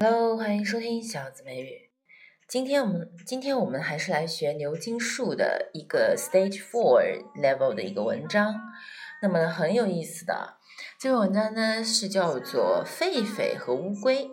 Hello，欢迎收听小紫美语。今天我们今天我们还是来学牛津树的一个 Stage Four Level 的一个文章。那么很有意思的这个文章呢是叫做狒狒和乌龟。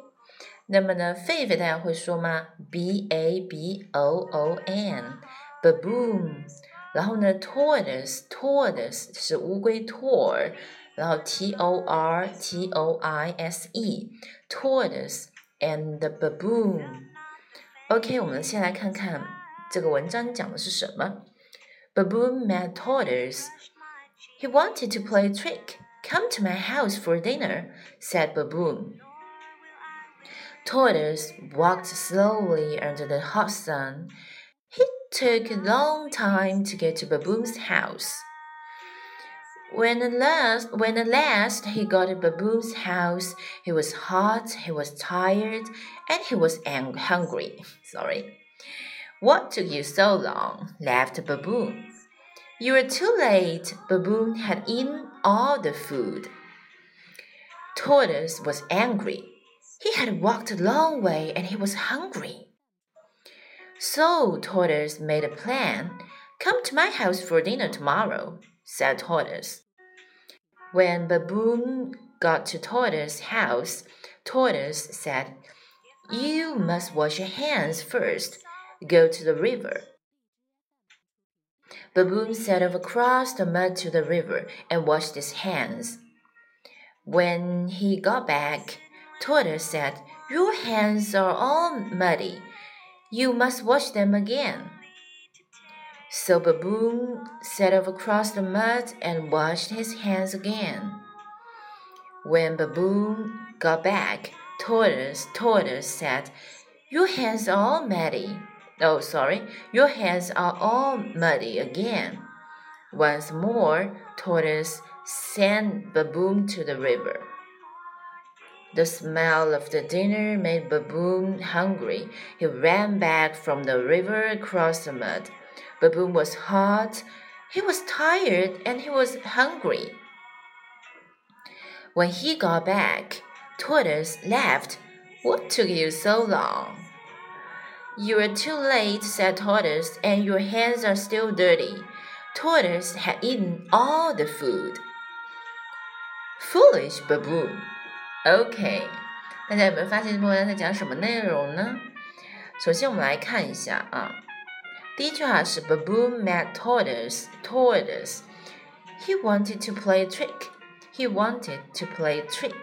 那么呢，狒狒大家会说吗？B A B O O N，baboon。然后呢，tortoise，tortoise 是乌龟 tor，然后 T O R T O I S E，tortoise and baboon。OK，我们先来看看这个文章讲的是什么。Baboon met tortoise. He wanted to play a trick. Come to my house for dinner, said Baboon. Tortoise walked slowly under the hot sun. He took a long time to get to Baboon's house. When at last, when at last he got to Baboon's house, he was hot, he was tired, and he was ang- hungry. Sorry. What took you so long? laughed Baboon. You were too late. Baboon had eaten all the food. Tortoise was angry. He had walked a long way and he was hungry. So Tortoise made a plan. Come to my house for dinner tomorrow, said Tortoise. When Baboon got to Tortoise's house, Tortoise said, You must wash your hands first. Go to the river. Baboon set off across the mud to the river and washed his hands. When he got back, Tortoise said, Your hands are all muddy. You must wash them again. So Baboon set off across the mud and washed his hands again. When Baboon got back, Tortoise, Tortoise said, Your hands are all muddy. Oh, sorry, your hands are all muddy again. Once more, Tortoise sent Baboon to the river. The smell of the dinner made Baboon hungry. He ran back from the river across the mud. Baboon was hot, he was tired, and he was hungry. When he got back, Tortoise laughed. What took you so long? You are too late, said Tortoise, and your hands are still dirty. Tortoise had eaten all the food. Foolish baboon. OK，大家有没有发现这篇文章在讲什么内容呢？首先我们来看一下啊， 第一句话是 Baboon met tortoise. Tortoise. He wanted to play a trick. He wanted to play a trick.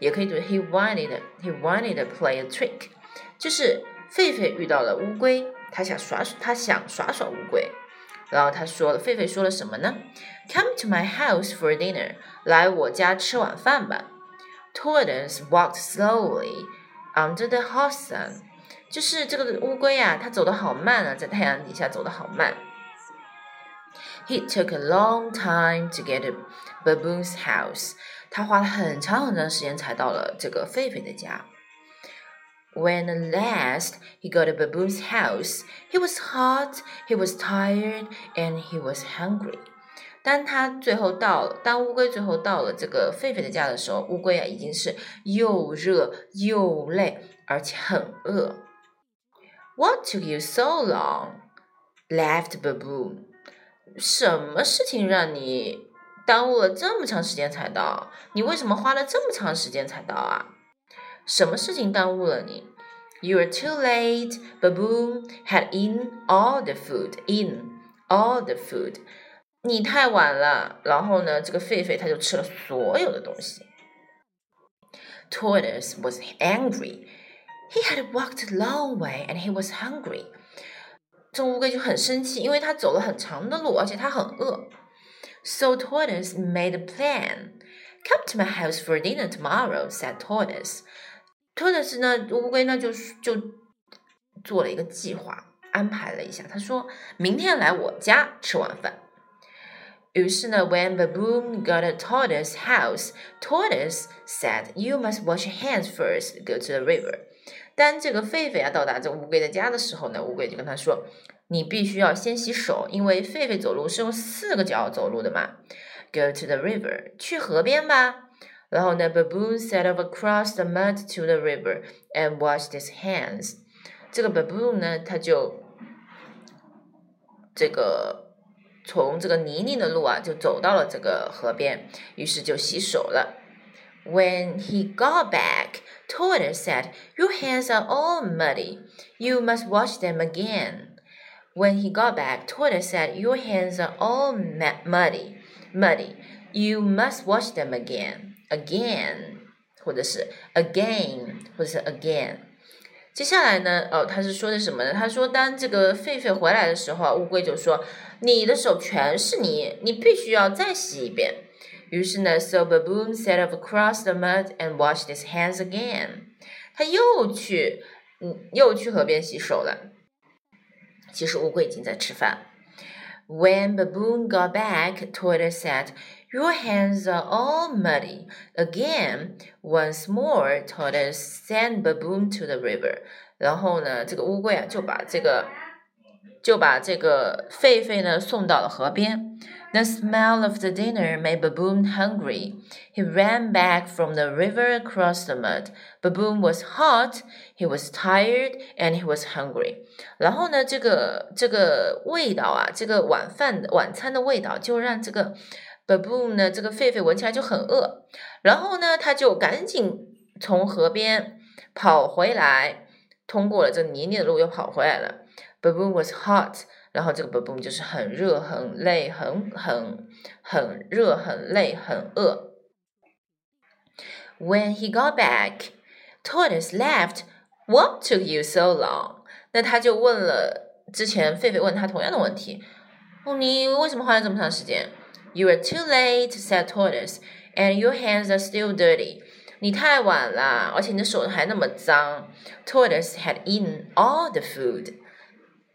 也可以读 He wanted. He wanted to play a trick. 就是狒狒遇到了乌龟，他想耍他想耍耍乌龟。然后他说了，狒狒说了什么呢？Come to my house for dinner. 来我家吃晚饭吧。Tortoise walked slowly under the hot sun. 就是这个乌龟呀、啊，它走得好慢啊，在太阳底下走得好慢。He took a long time to get to Baboon's house. 他花了很长很长时间才到了这个狒狒的家。When at last he got to Baboon's house, he was hot, he was tired, and he was hungry. 当他最后到了，当乌龟最后到了这个狒狒的家的时候，乌龟啊已经是又热又累，而且很饿。What took you so long? laughed Baboon. 什么事情让你耽误了这么长时间才到？你为什么花了这么长时间才到啊？什么事情耽误了你？You are too late. Baboon had eaten all the food. Eaten all the food. 你太晚了。然后呢，这个狒狒它就吃了所有的东西。Tortoise was angry. He had walked a long way and he was hungry. 这乌龟就很生气，因为它走了很长的路，而且它很饿。So Tortoise made a plan. Come to my house for dinner tomorrow," said Tortoise. Tortoise 呢，乌龟呢就就做了一个计划，安排了一下。他说明天来我家吃晚饭。于是呢，When Baboon got to Tortoise's house, Tortoise said, "You must wash your hands first. Go to the river." 当这个狒狒啊到达这乌龟的家的时候呢，乌龟就跟他说：“你必须要先洗手，因为狒狒走路是用四个脚走路的嘛。Go to the river，去河边吧。然后呢，baboon set off across the mud to the river and washed his hands。这个 baboon 呢，他就这个从这个泥泞的路啊，就走到了这个河边，于是就洗手了。When he got back, Tortoise said, "Your hands are all muddy. You must wash them again." When he got back, Tortoise said, "Your hands are all muddy, muddy. You must wash them again, again." 或者是 again，或者是 again。接下来呢？哦，他是说的什么呢？他说，当这个狒狒回来的时候，乌龟就说：“你的手全是泥，你必须要再洗一遍。” 于是呢，So baboon set off across the mud and washed his hands again。他又去，嗯，又去河边洗手了。其实乌龟已经在吃饭。When baboon got back, Tortoise said, "Your hands are all muddy." Again, once more, Tortoise sent baboon to the river. 然后呢，这个乌龟啊，就把这个， 就把这个狒狒呢送到了河边。the smell of the dinner made Baboon hungry. He ran back from the river across the mud. Baboon was hot, he was tired, and he was hungry. 然后呢，这个这个味道啊，这个晚饭晚餐的味道，就让这个 Baboon 呢，这个狒狒闻起来就很饿。然后呢，他就赶紧从河边跑回来，通过了这泥泞的路，又跑回来了。Baboon was hot. 然后这个 baboon 就是很热、很累、很很很热、很累、很饿。When he got back, Tortoise laughed. What took you so long? 那他就问了之前狒狒问他同样的问题。哦，你为什么花了这么长时间？You are too late, said Tortoise, and your hands are still dirty. 你太晚了，而且你的手还那么脏。Tortoise had eaten all the food.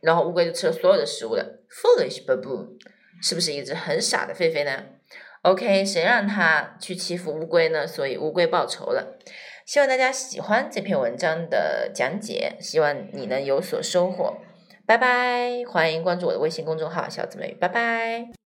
然后乌龟就吃了所有的食物了。Foolish baboon，是不是一只很傻的狒狒呢？OK，谁让他去欺负乌龟呢？所以乌龟报仇了。希望大家喜欢这篇文章的讲解，希望你能有所收获。拜拜，欢迎关注我的微信公众号“小姊妹”。拜拜。